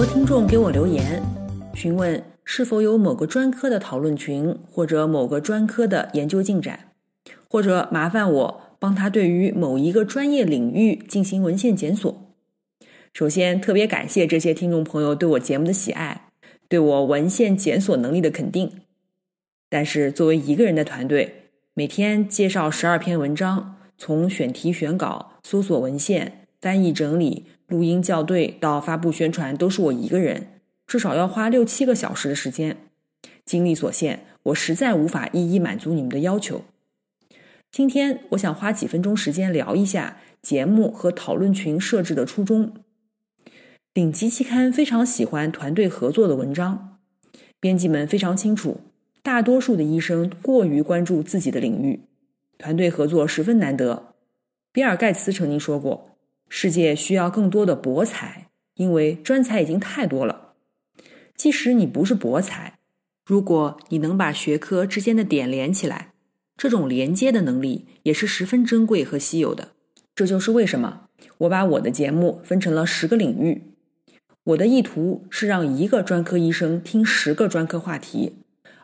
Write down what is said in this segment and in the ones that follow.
多听众给我留言，询问是否有某个专科的讨论群，或者某个专科的研究进展，或者麻烦我帮他对于某一个专业领域进行文献检索。首先，特别感谢这些听众朋友对我节目的喜爱，对我文献检索能力的肯定。但是，作为一个人的团队，每天介绍十二篇文章，从选题、选稿、搜索文献、翻译、整理。录音校对到发布宣传都是我一个人，至少要花六七个小时的时间。精力所限，我实在无法一一满足你们的要求。今天我想花几分钟时间聊一下节目和讨论群设置的初衷。顶级期刊非常喜欢团队合作的文章，编辑们非常清楚，大多数的医生过于关注自己的领域，团队合作十分难得。比尔盖茨曾经说过。世界需要更多的博才，因为专才已经太多了。即使你不是博才，如果你能把学科之间的点连起来，这种连接的能力也是十分珍贵和稀有的。这就是为什么我把我的节目分成了十个领域。我的意图是让一个专科医生听十个专科话题，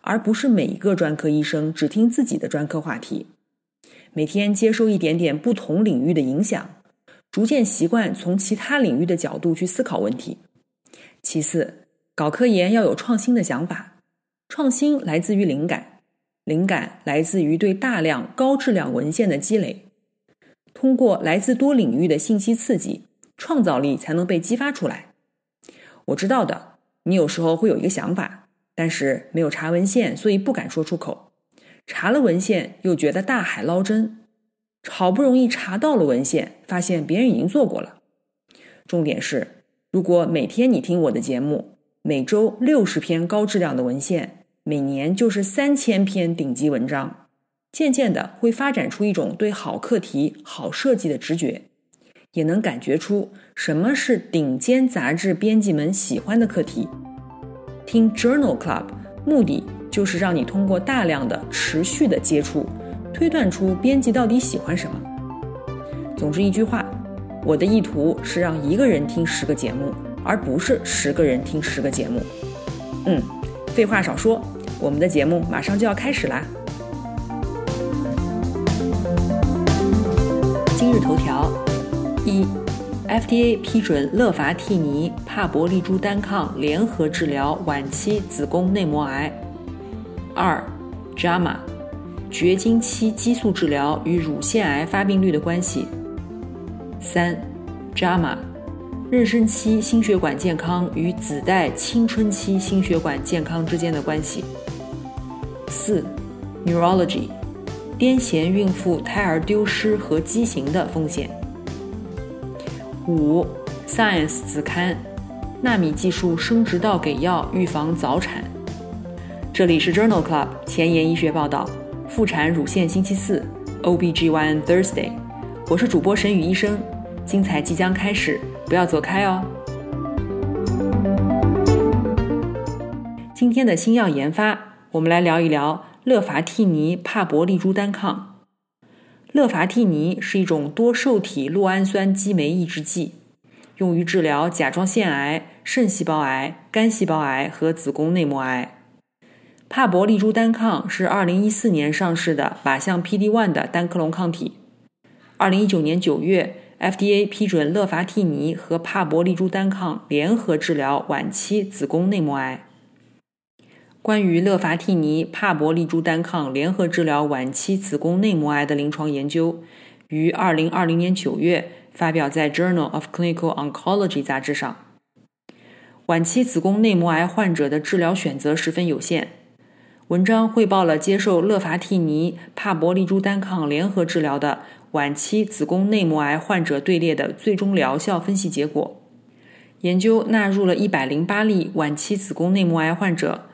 而不是每一个专科医生只听自己的专科话题。每天接受一点点不同领域的影响。逐渐习惯从其他领域的角度去思考问题。其次，搞科研要有创新的想法，创新来自于灵感，灵感来自于对大量高质量文献的积累。通过来自多领域的信息刺激，创造力才能被激发出来。我知道的，你有时候会有一个想法，但是没有查文献，所以不敢说出口；查了文献，又觉得大海捞针。好不容易查到了文献，发现别人已经做过了。重点是，如果每天你听我的节目，每周六十篇高质量的文献，每年就是三千篇顶级文章，渐渐的会发展出一种对好课题、好设计的直觉，也能感觉出什么是顶尖杂志编辑们喜欢的课题。听 Journal Club，目的就是让你通过大量的持续的接触。推断出编辑到底喜欢什么。总之一句话，我的意图是让一个人听十个节目，而不是十个人听十个节目。嗯，废话少说，我们的节目马上就要开始啦。今日头条：一，FDA 批准乐伐替尼帕博利珠单抗联合治疗晚期子宫内膜癌。二，JAMA。绝经期激素治疗与乳腺癌发病率的关系。三，JAMA，妊娠期心血管健康与子代青春期心血管健康之间的关系。四，Neurology，癫痫孕妇胎儿丢失和畸形的风险。五，Science 子刊，纳米技术生殖道给药预防早产。这里是 Journal Club 前沿医学报道。妇产乳腺星期四，OBGYN Thursday，我是主播沈宇医生，精彩即将开始，不要走开哦。今天的新药研发，我们来聊一聊乐伐替尼帕博利珠单抗。乐伐替尼是一种多受体酪氨酸激酶抑制剂，用于治疗甲状腺癌、肾细胞癌、肝细胞癌和子宫内膜癌。帕博利珠单抗是2014年上市的靶向 PD-1 的单克隆抗体。2019年9月，FDA 批准乐伐替尼和帕博利珠单抗联合治疗晚期子宫内膜癌。关于乐伐替尼帕博利珠单抗联合治疗晚期子宫内膜癌的临床研究，于2020年9月发表在《Journal of Clinical Oncology》杂志上。晚期子宫内膜癌患者的治疗选择十分有限。文章汇报了接受乐伐替尼帕博利珠单抗联合治疗的晚期子宫内膜癌患者队列的最终疗效分析结果。研究纳入了一百零八例晚期子宫内膜癌患者，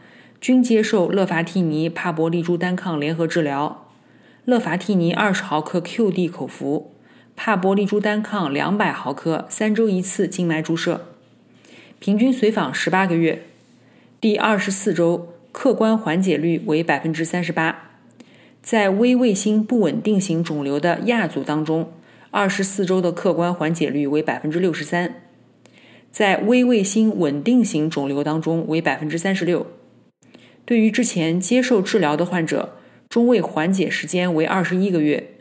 均接受乐伐替尼帕博利珠单抗联合治疗。乐伐替尼二十毫克 QD 口服，帕博利珠单抗两百毫克，三周一次静脉注射。平均随访十八个月，第二十四周。客观缓解率为百分之三十八，在微卫星不稳定型肿瘤的亚组当中，二十四周的客观缓解率为百分之六十三；在微卫星稳定型肿瘤当中为百分之三十六。对于之前接受治疗的患者，中位缓解时间为二十一个月，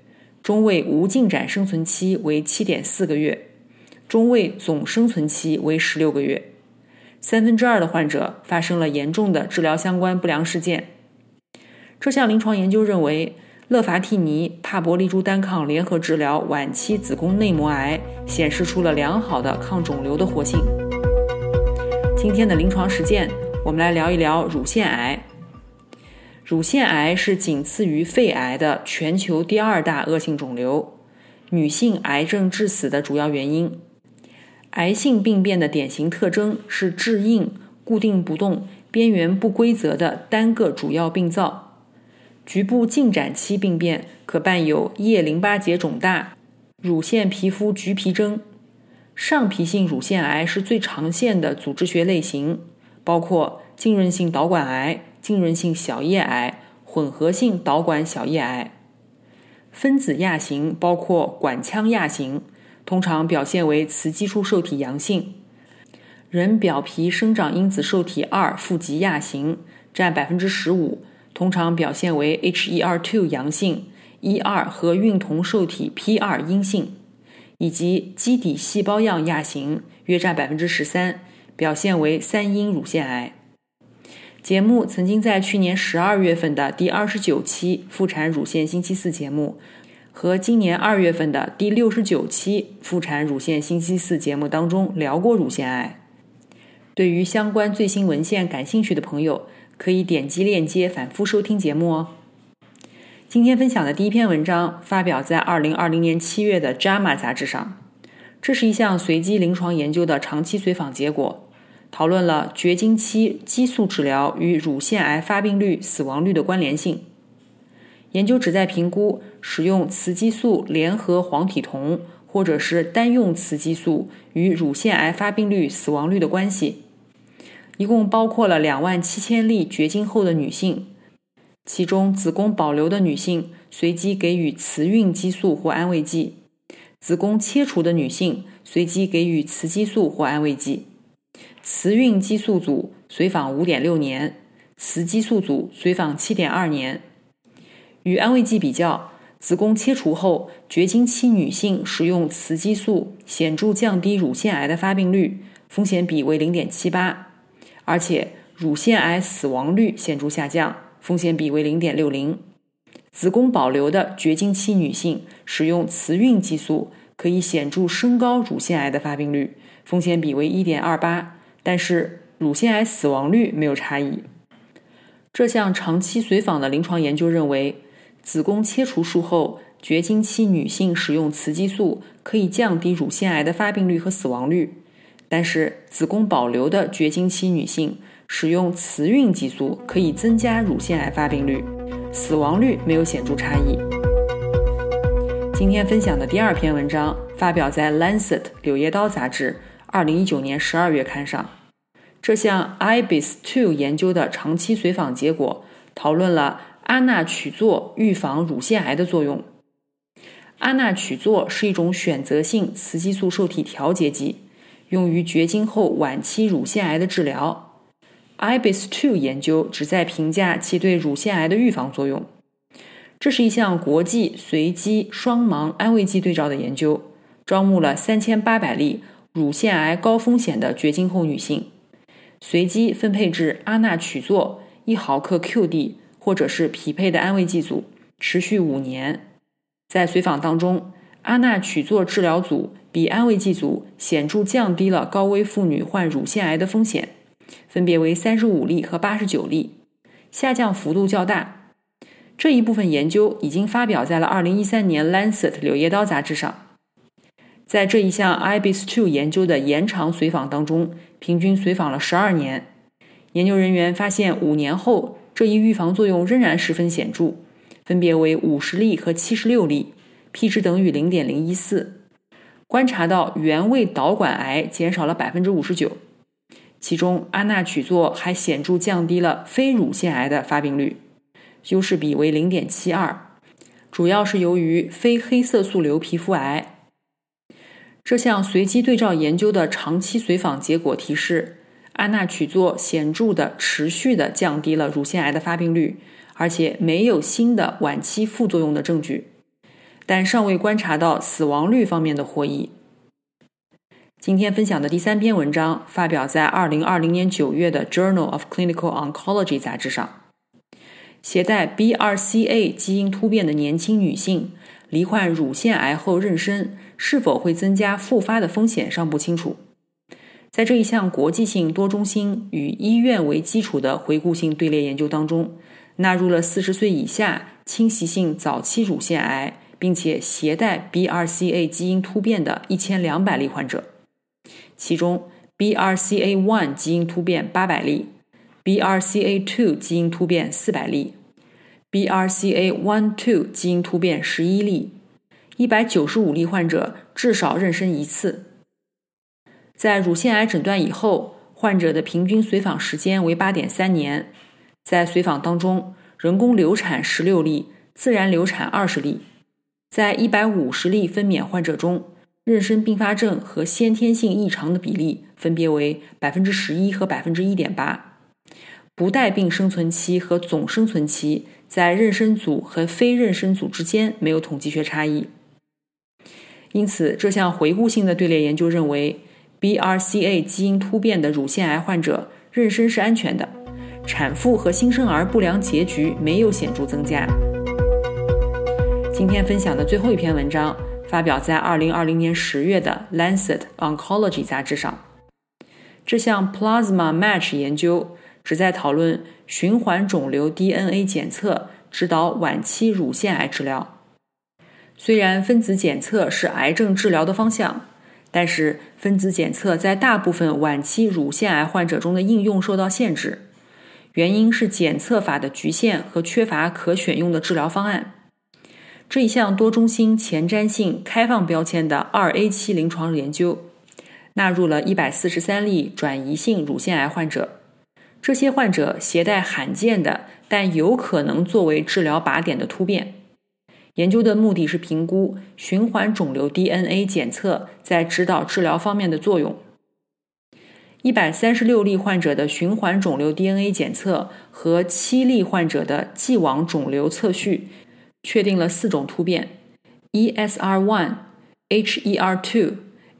中位无进展生存期为七点四个月，中位总生存期为十六个月。三分之二的患者发生了严重的治疗相关不良事件。这项临床研究认为，乐伐替尼帕博利珠单抗联合治疗晚期子宫内膜癌显示出了良好的抗肿瘤的活性。今天的临床实践，我们来聊一聊乳腺癌。乳腺癌是仅次于肺癌的全球第二大恶性肿瘤，女性癌症致死的主要原因。癌性病变的典型特征是质硬、固定不动、边缘不规则的单个主要病灶。局部进展期病变可伴有腋淋巴结肿大、乳腺皮肤橘皮征。上皮性乳腺癌是最常见的组织学类型，包括浸润性导管癌、浸润性小叶癌、混合性导管小叶癌。分子亚型包括管腔亚型。通常表现为雌激素受体阳性，人表皮生长因子受体二负极亚型占百分之十五，通常表现为 HER2 阳性，E 二和孕酮受体 P 二阴性，以及基底细胞样亚型约占百分之十三，表现为三阴乳腺癌。节目曾经在去年十二月份的第二十九期妇产乳腺星期四节目。和今年二月份的第六十九期妇产乳腺星期四节目当中聊过乳腺癌。对于相关最新文献感兴趣的朋友，可以点击链接反复收听节目哦。今天分享的第一篇文章发表在二零二零年七月的《JAMA》杂志上。这是一项随机临床研究的长期随访结果，讨论了绝经期激素治疗与乳腺癌发病率、死亡率的关联性。研究旨在评估使用雌激素联合黄体酮，或者是单用雌激素与乳腺癌发病率、死亡率的关系。一共包括了两万七千例绝经后的女性，其中子宫保留的女性随机给予雌孕激素或安慰剂，子宫切除的女性随机给予雌激素或安慰剂。雌孕激素组随访五点六年，雌激素组随访七点二年。与安慰剂比较，子宫切除后绝经期女性使用雌激素显著降低乳腺癌的发病率，风险比为零点七八，而且乳腺癌死亡率显著下降，风险比为零点六零。子宫保留的绝经期女性使用雌孕激素可以显著升高乳腺癌的发病率，风险比为一点二八，但是乳腺癌死亡率没有差异。这项长期随访的临床研究认为。子宫切除术后，绝经期女性使用雌激素可以降低乳腺癌的发病率和死亡率，但是子宫保留的绝经期女性使用雌孕激素可以增加乳腺癌发病率，死亡率没有显著差异。今天分享的第二篇文章发表在《Lancet》柳叶刀杂志二零一九年十二月刊上。这项 ibis to 研究的长期随访结果讨论了。阿那曲唑预防乳腺癌的作用。阿那曲唑是一种选择性雌激素受体调节剂，用于绝经后晚期乳腺癌的治疗。IBIS-2 研究旨在评价其对乳腺癌的预防作用。这是一项国际随机双盲安慰剂对照的研究，招募了三千八百例乳腺癌高风险的绝经后女性，随机分配至阿那曲唑一毫克 QD。或者是匹配的安慰剂组，持续五年。在随访当中，阿那曲唑治疗组比安慰剂组显著降低了高危妇女患乳腺癌的风险，分别为三十五例和八十九例。下降幅度较大。这一部分研究已经发表在了2013年《Lancet》柳叶刀杂志上。在这一项 IBIS-2 研究的延长随访当中，平均随访了12年。研究人员发现，五年后这一预防作用仍然十分显著，分别为50例和76例，p 值等于0.014。观察到原位导管癌减少了59%，其中阿那曲唑还显著降低了非乳腺癌的发病率。优势比为零点七二，主要是由于非黑色素瘤皮肤癌。这项随机对照研究的长期随访结果提示，阿那曲唑显著的、持续的降低了乳腺癌的发病率，而且没有新的晚期副作用的证据，但尚未观察到死亡率方面的获益。今天分享的第三篇文章发表在二零二零年九月的《Journal of Clinical Oncology》杂志上。携带 BRCA 基因突变的年轻女性罹患乳腺癌后妊娠，是否会增加复发的风险尚不清楚。在这一项国际性多中心与医院为基础的回顾性队列研究当中，纳入了四十岁以下侵袭性早期乳腺癌，并且携带 BRCA 基因突变的一千两百例患者，其中 BRCA1 基因突变八百例。BRCA2 基因突变四百例，BRCA12 基因突变十一例，一百九十五例患者至少妊娠一次。在乳腺癌诊断以后，患者的平均随访时间为八点三年。在随访当中，人工流产十六例，自然流产二十例。在一百五十例分娩患者中，妊娠并发症和先天性异常的比例分别为百分之十一和百分之一点八。不带病生存期和总生存期在妊娠组和非妊娠组之间没有统计学差异，因此这项回顾性的队列研究认为，BRCA 基因突变的乳腺癌患者妊娠是安全的，产妇和新生儿不良结局没有显著增加。今天分享的最后一篇文章发表在2020年10月的《Lancet Oncology》杂志上，这项 Plasma Match 研究。旨在讨论循环肿瘤 DNA 检测指导晚期乳腺癌治疗。虽然分子检测是癌症治疗的方向，但是分子检测在大部分晚期乳腺癌患者中的应用受到限制，原因是检测法的局限和缺乏可选用的治疗方案。这一项多中心前瞻性开放标签的二 A 期临床研究，纳入了一百四十三例转移性乳腺癌患者。这些患者携带罕见的但有可能作为治疗靶点的突变。研究的目的是评估循环肿瘤 DNA 检测在指导治疗方面的作用。一百三十六例患者的循环肿瘤 DNA 检测和七例患者的既往肿瘤测序确定了四种突变：ESR1、HER2、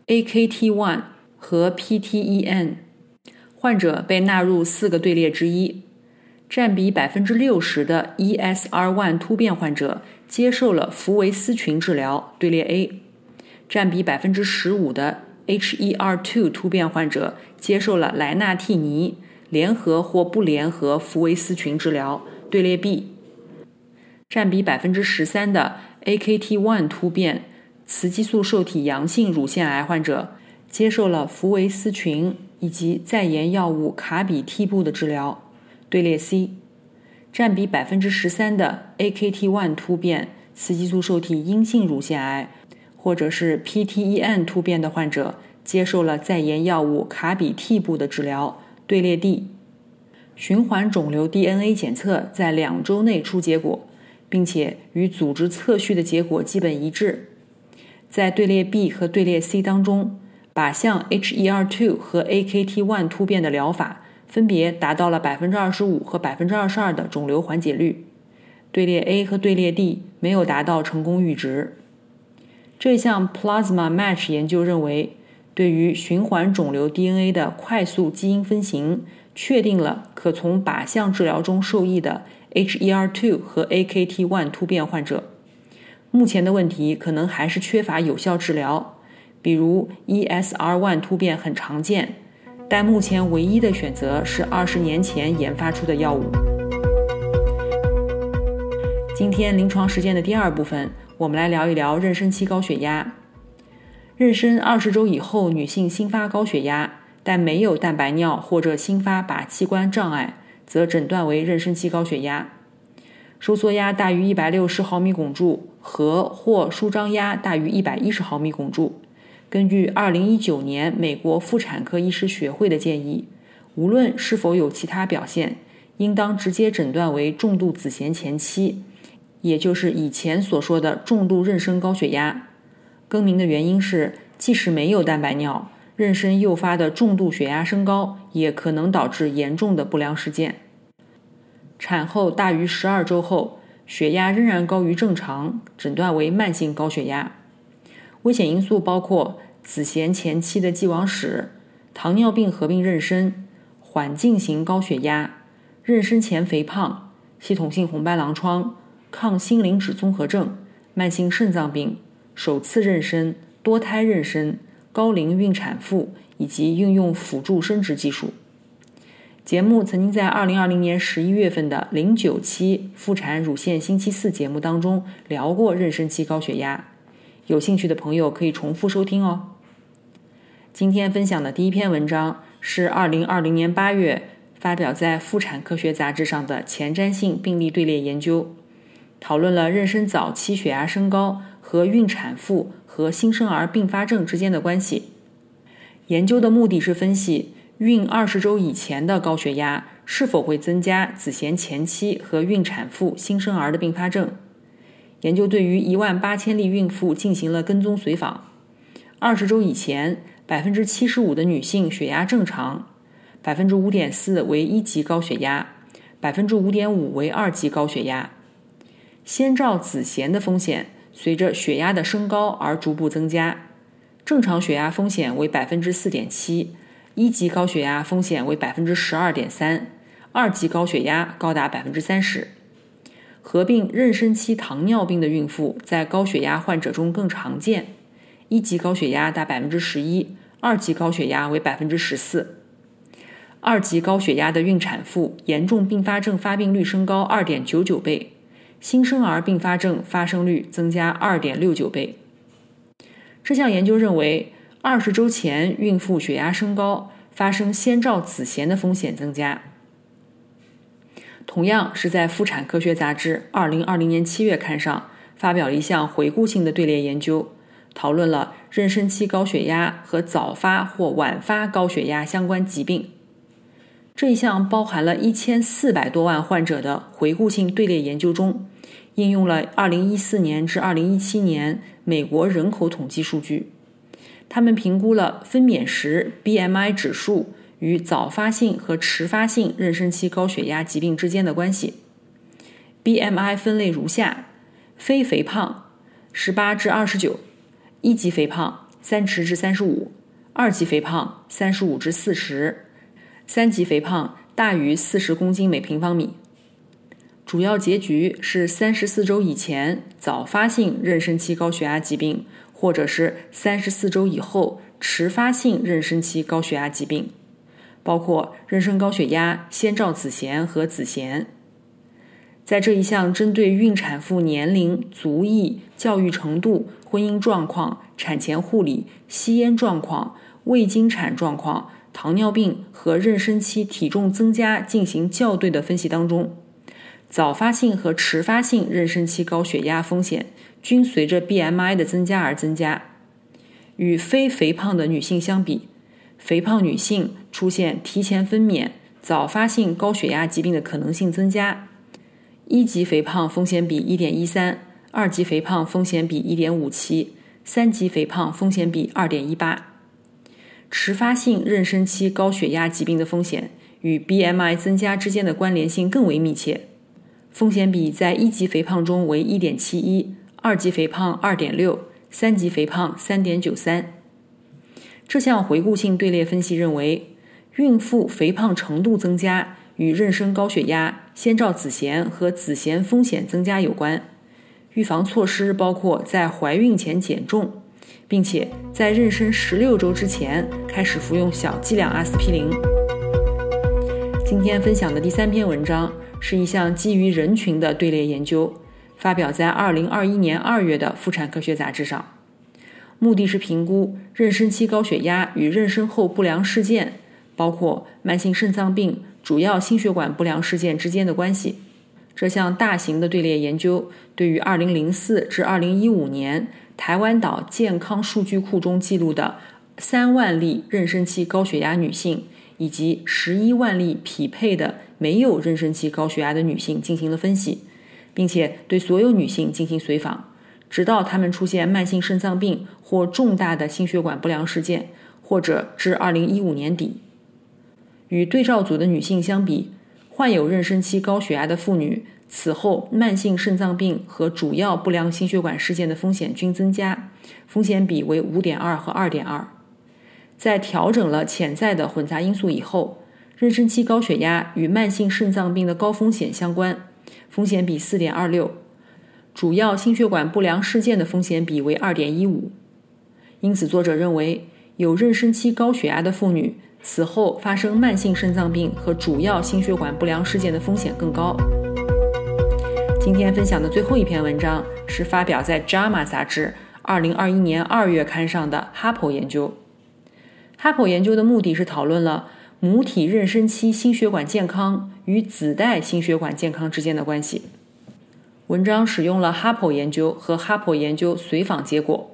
AKT1 和 PTEN。患者被纳入四个队列之一，占比百分之六十的 ESR1 突变患者接受了福维斯群治疗，队列 A；占比百分之十五的 HER2 突变患者接受了莱纳替尼联合或不联合福维斯群治疗，队列 B；占比百分之十三的 AKT1 突变雌激素受体阳性乳腺癌患者接受了福维斯群。以及在研药物卡比替布的治疗，队列 C，占比百分之十三的 AKT1 突变雌激素受体阴性乳腺癌，或者是 PTEN 突变的患者接受了在研药物卡比替布的治疗，队列 D。循环肿瘤 DNA 检测在两周内出结果，并且与组织测序的结果基本一致，在队列 B 和队列 C 当中。靶向 HER2 和 AKT1 突变的疗法分别达到了百分之二十五和百分之二十二的肿瘤缓解率，队列 A 和队列 D 没有达到成功阈值。这项 Plasma Match 研究认为，对于循环肿瘤 DNA 的快速基因分型，确定了可从靶向治疗中受益的 HER2 和 AKT1 突变患者。目前的问题可能还是缺乏有效治疗。比如 ESR1 突变很常见，但目前唯一的选择是二十年前研发出的药物。今天临床实践的第二部分，我们来聊一聊妊娠期高血压。妊娠二十周以后，女性新发高血压，但没有蛋白尿或者新发靶器官障碍，则诊断为妊娠期高血压。收缩压大于一百六十毫米汞柱和或舒张压大于一百一十毫米汞柱。根据二零一九年美国妇产科医师学会的建议，无论是否有其他表现，应当直接诊断为重度子痫前期，也就是以前所说的重度妊娠高血压。更名的原因是，即使没有蛋白尿，妊娠诱发的重度血压升高也可能导致严重的不良事件。产后大于十二周后，血压仍然高于正常，诊断为慢性高血压。危险因素包括子痫前期的既往史、糖尿病合并妊娠、缓进型高血压、妊娠前肥胖、系统性红斑狼疮、抗心磷脂综合症、慢性肾脏病、首次妊娠、多胎妊娠、高龄孕产妇以及运用辅助生殖技术。节目曾经在二零二零年十一月份的零九期妇产乳腺星期四节目当中聊过妊娠期高血压，有兴趣的朋友可以重复收听哦。今天分享的第一篇文章是二零二零年八月发表在《妇产科学杂志》上的前瞻性病例队列研究，讨论了妊娠早期血压升高和孕产妇和新生儿并发症之间的关系。研究的目的是分析。孕二十周以前的高血压是否会增加子痫前期和孕产妇、新生儿的并发症？研究对于一万八千例孕妇进行了跟踪随访。二十周以前，百分之七十五的女性血压正常，百分之五点四为一级高血压，百分之五点五为二级高血压。先兆子痫的风险随着血压的升高而逐步增加，正常血压风险为百分之四点七。一级高血压风险为百分之十二点三，二级高血压高达百分之三十。合并妊娠期糖尿病的孕妇在高血压患者中更常见，一级高血压达百分之十一，二级高血压为百分之十四。二级高血压的孕产妇严重并发症发病率升高二点九九倍，新生儿并发症发生率增加二点六九倍。这项研究认为。二十周前，孕妇血压升高，发生先兆子痫的风险增加。同样是在《妇产科学杂志》二零二零年七月刊上发表了一项回顾性的队列研究，讨论了妊娠期高血压和早发或晚发高血压相关疾病。这一项包含了一千四百多万患者的回顾性队列研究中，应用了二零一四年至二零一七年美国人口统计数据。他们评估了分娩时 BMI 指数与早发性和迟发性妊娠期高血压疾病之间的关系。BMI 分类如下：非肥胖十八至二十九，一级肥胖三十至三十五，二级肥胖三十五至四十，三级肥胖大于四十公斤每平方米。主要结局是三十四周以前早发性妊娠期高血压疾病。或者是三十四周以后迟发性妊娠期高血压疾病，包括妊娠高血压、先兆子痫和子痫。在这一项针对孕产妇年龄、族裔、教育程度、婚姻状况、产前护理、吸烟状况、未经产状况、糖尿病和妊娠期体重增加进行校对的分析当中，早发性和迟发性妊娠期高血压风险。均随着 BMI 的增加而增加。与非肥胖的女性相比，肥胖女性出现提前分娩、早发性高血压疾病的可能性增加。一级肥胖风险比1.13，二级肥胖风险比1.57，三级肥胖风险比2.18。迟发性妊娠期高血压疾病的风险与 BMI 增加之间的关联性更为密切，风险比在一级肥胖中为1.71。二级肥胖二点六，三级肥胖三点九三。这项回顾性队列分析认为，孕妇肥胖程度增加与妊娠高血压、先兆子痫和子痫风险增加有关。预防措施包括在怀孕前减重，并且在妊娠十六周之前开始服用小剂量阿司匹林。今天分享的第三篇文章是一项基于人群的队列研究。发表在2021年2月的《妇产科学杂志》上。目的是评估妊娠期高血压与妊娠后不良事件，包括慢性肾脏病、主要心血管不良事件之间的关系。这项大型的队列研究对于2004至2015年台湾岛健康数据库中记录的3万例妊娠期高血压女性以及11万例匹配的没有妊娠期高血压的女性进行了分析，并且对所有女性进行随访。直到他们出现慢性肾脏病或重大的心血管不良事件，或者至二零一五年底，与对照组的女性相比，患有妊娠期高血压的妇女此后慢性肾脏病和主要不良心血管事件的风险均增加，风险比为五点二和二点二。在调整了潜在的混杂因素以后，妊娠期高血压与慢性肾脏病的高风险相关，风险比四点二六。主要心血管不良事件的风险比为二点一五，因此作者认为，有妊娠期高血压的妇女此后发生慢性肾脏病和主要心血管不良事件的风险更高。今天分享的最后一篇文章是发表在《JAMA》杂志二零二一年二月刊上的哈珀研究。哈珀研究的目的是讨论了母体妊娠期心血管健康与子代心血管健康之间的关系。文章使用了哈珀研究和哈珀研究随访结果，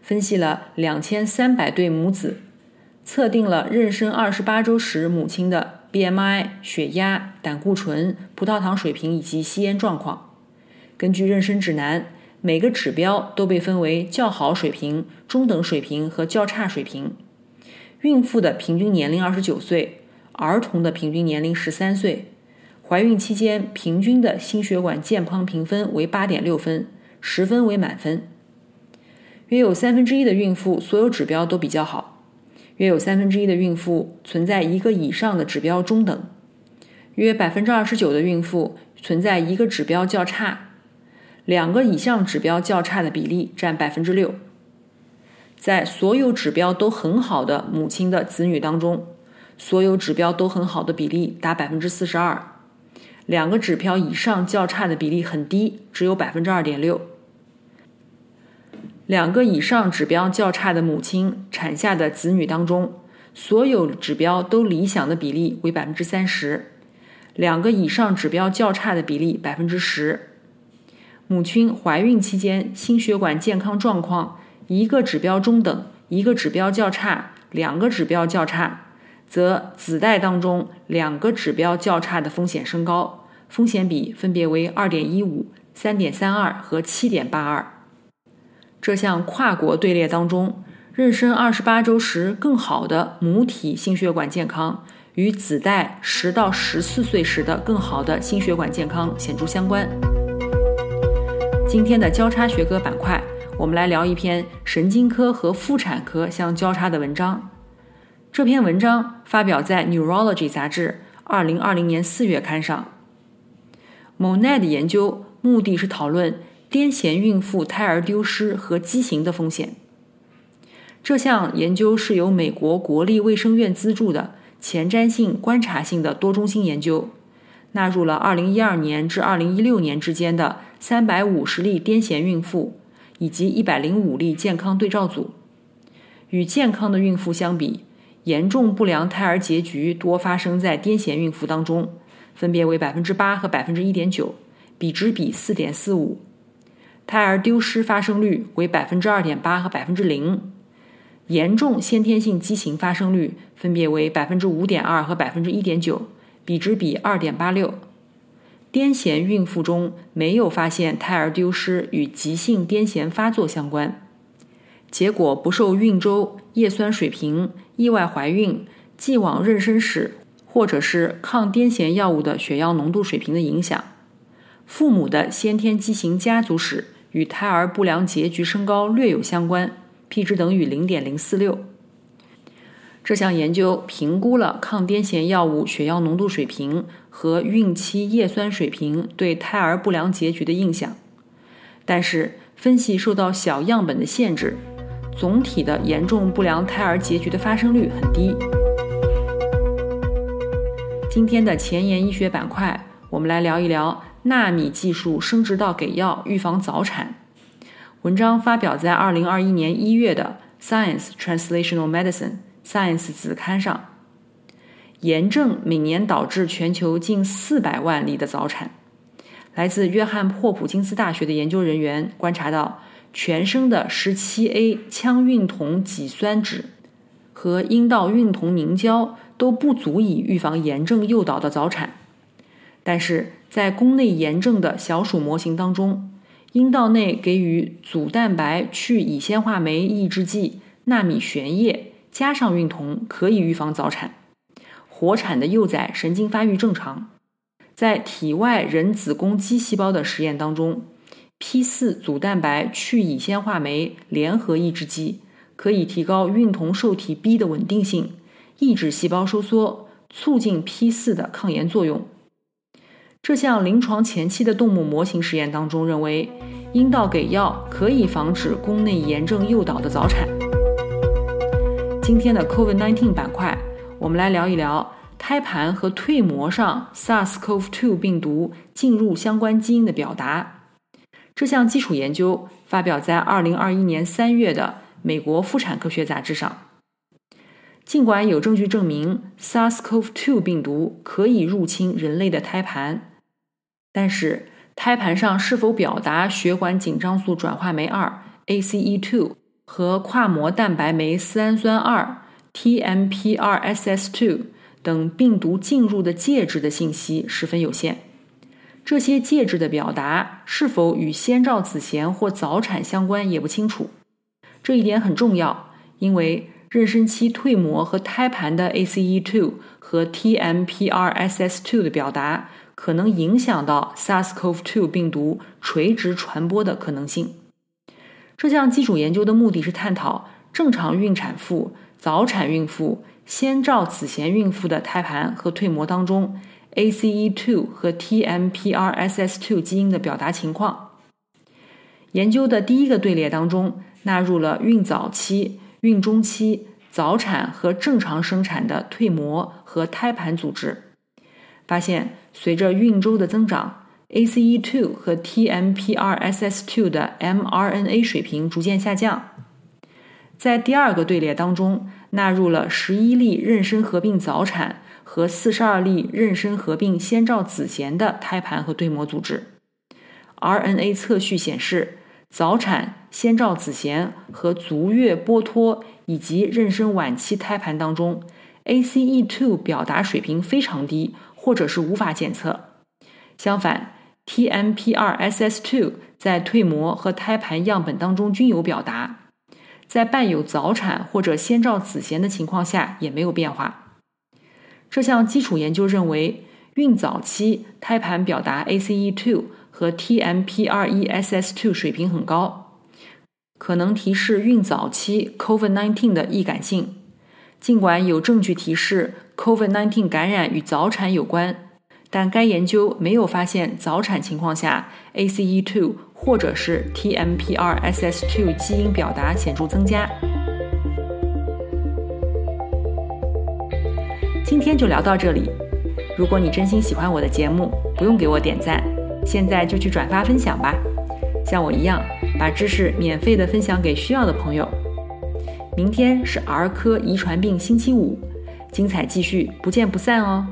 分析了两千三百对母子，测定了妊娠二十八周时母亲的 BMI、血压、胆固醇、葡萄糖水平以及吸烟状况。根据妊娠指南，每个指标都被分为较好水平、中等水平和较差水平。孕妇的平均年龄二十九岁，儿童的平均年龄十三岁。怀孕期间平均的心血管健康评分为八点六分，十分为满分。约有三分之一的孕妇所有指标都比较好，约有三分之一的孕妇存在一个以上的指标中等，约百分之二十九的孕妇存在一个指标较差，两个以上指标较差的比例占百分之六。在所有指标都很好的母亲的子女当中，所有指标都很好的比例达百分之四十二。两个指标以上较差的比例很低，只有百分之二点六。两个以上指标较差的母亲产下的子女当中，所有指标都理想的比例为百分之三十，两个以上指标较差的比例百分之十。母亲怀孕期间心血管健康状况，一个指标中等，一个指标较差，两个指标较差，则子代当中两个指标较差的风险升高。风险比分别为二点一五、三点三二和七点八二。这项跨国队列当中，妊娠二十八周时更好的母体心血管健康与子代十到十四岁时的更好的心血管健康显著相关。今天的交叉学科板块，我们来聊一篇神经科和妇产科相交叉的文章。这篇文章发表在《Neurology》杂志二零二零年四月刊上。Monad 研究目的是讨论癫痫孕妇胎儿丢失和畸形的风险。这项研究是由美国国立卫生院资助的前瞻性观察性的多中心研究，纳入了2012年至2016年之间的350例癫痫孕妇以及105例健康对照组。与健康的孕妇相比，严重不良胎儿结局多发生在癫痫孕妇当中。分别为百分之八和百分之一点九，比值比四点四五。胎儿丢失发生率为百分之二点八和百分之零。严重先天性畸形发生率分别为百分之五点二和百分之一点九，比值比二点八六。癫痫孕妇中没有发现胎儿丢失与急性癫痫发作相关。结果不受孕周、叶酸水平、意外怀孕、既往妊娠史。或者是抗癫痫药物的血药浓度水平的影响，父母的先天畸形家族史与胎儿不良结局升高略有相关，p 值等于零点零四六。这项研究评估了抗癫痫药物血药浓度水平和孕期叶酸水平对胎儿不良结局的影响，但是分析受到小样本的限制，总体的严重不良胎儿结局的发生率很低。今天的前沿医学板块，我们来聊一聊纳米技术生殖道给药预防早产。文章发表在二零二一年一月的《Science Translational Medicine》Science 子刊上。炎症每年导致全球近四百万例的早产。来自约翰霍普金斯大学的研究人员观察到，全生的十七 A 羟孕酮己酸酯和阴道孕酮凝胶都不足以预防炎症诱导的早产。但是在宫内炎症的小鼠模型当中，阴道内给予组蛋白去乙酰化酶抑制剂纳米旋液加上孕酮，可以预防早产。活产的幼崽神经发育正常。在体外人子宫肌细胞的实验当中，P 四组蛋白去乙酰化酶联合抑制剂可以提高孕酮受体 B 的稳定性，抑制细胞收缩，促进 P 四的抗炎作用。这项临床前期的动物模型实验当中认为，阴道给药可以防止宫内炎症诱导的早产。今天的 COVID-19 板块，我们来聊一聊。胎盘和蜕膜上 SARS-CoV-2 病毒进入相关基因的表达，这项基础研究发表在2021年3月的美国妇产科学杂志上。尽管有证据证明 SARS-CoV-2 病毒可以入侵人类的胎盘，但是胎盘上是否表达血管紧张素转化酶二 ACE2 和跨膜蛋白酶丝氨酸二 TMPRSS2？等病毒进入的介质的信息十分有限，这些介质的表达是否与先兆子痫或早产相关也不清楚。这一点很重要，因为妊娠期蜕膜和胎盘的 ACE2 和 TMPRSS2 的表达可能影响到 SARS-CoV-2 病毒垂直传播的可能性。这项基础研究的目的是探讨正常孕产妇、早产孕妇。先兆子痫孕妇的胎盘和蜕膜当中，ACE2 和 TMPRSS2 基因的表达情况。研究的第一个队列当中，纳入了孕早期、孕中期、早产和正常生产的蜕膜和胎盘组织，发现随着孕周的增长，ACE2 和 TMPRSS2 的 mRNA 水平逐渐下降。在第二个队列当中。纳入了十一例妊娠合并早产和四十二例妊娠合并先兆子痫的胎盘和蜕膜组织，RNA 测序显示，早产、先兆子痫和足月剥脱以及妊娠晚期胎盘当中，ACE2 表达水平非常低，或者是无法检测。相反，TMPRSS2 在蜕膜和胎盘样本当中均有表达。在伴有早产或者先兆子痫的情况下也没有变化。这项基础研究认为，孕早期胎盘表达 ACE2 和 TMPRSS2 水平很高，可能提示孕早期 COVID-19 的易感性。尽管有证据提示 COVID-19 感染与早产有关。但该研究没有发现早产情况下 ACE2 或者是 TMPRSS2 基因表达显著增加。今天就聊到这里。如果你真心喜欢我的节目，不用给我点赞，现在就去转发分享吧。像我一样，把知识免费的分享给需要的朋友。明天是儿科遗传病星期五，精彩继续，不见不散哦。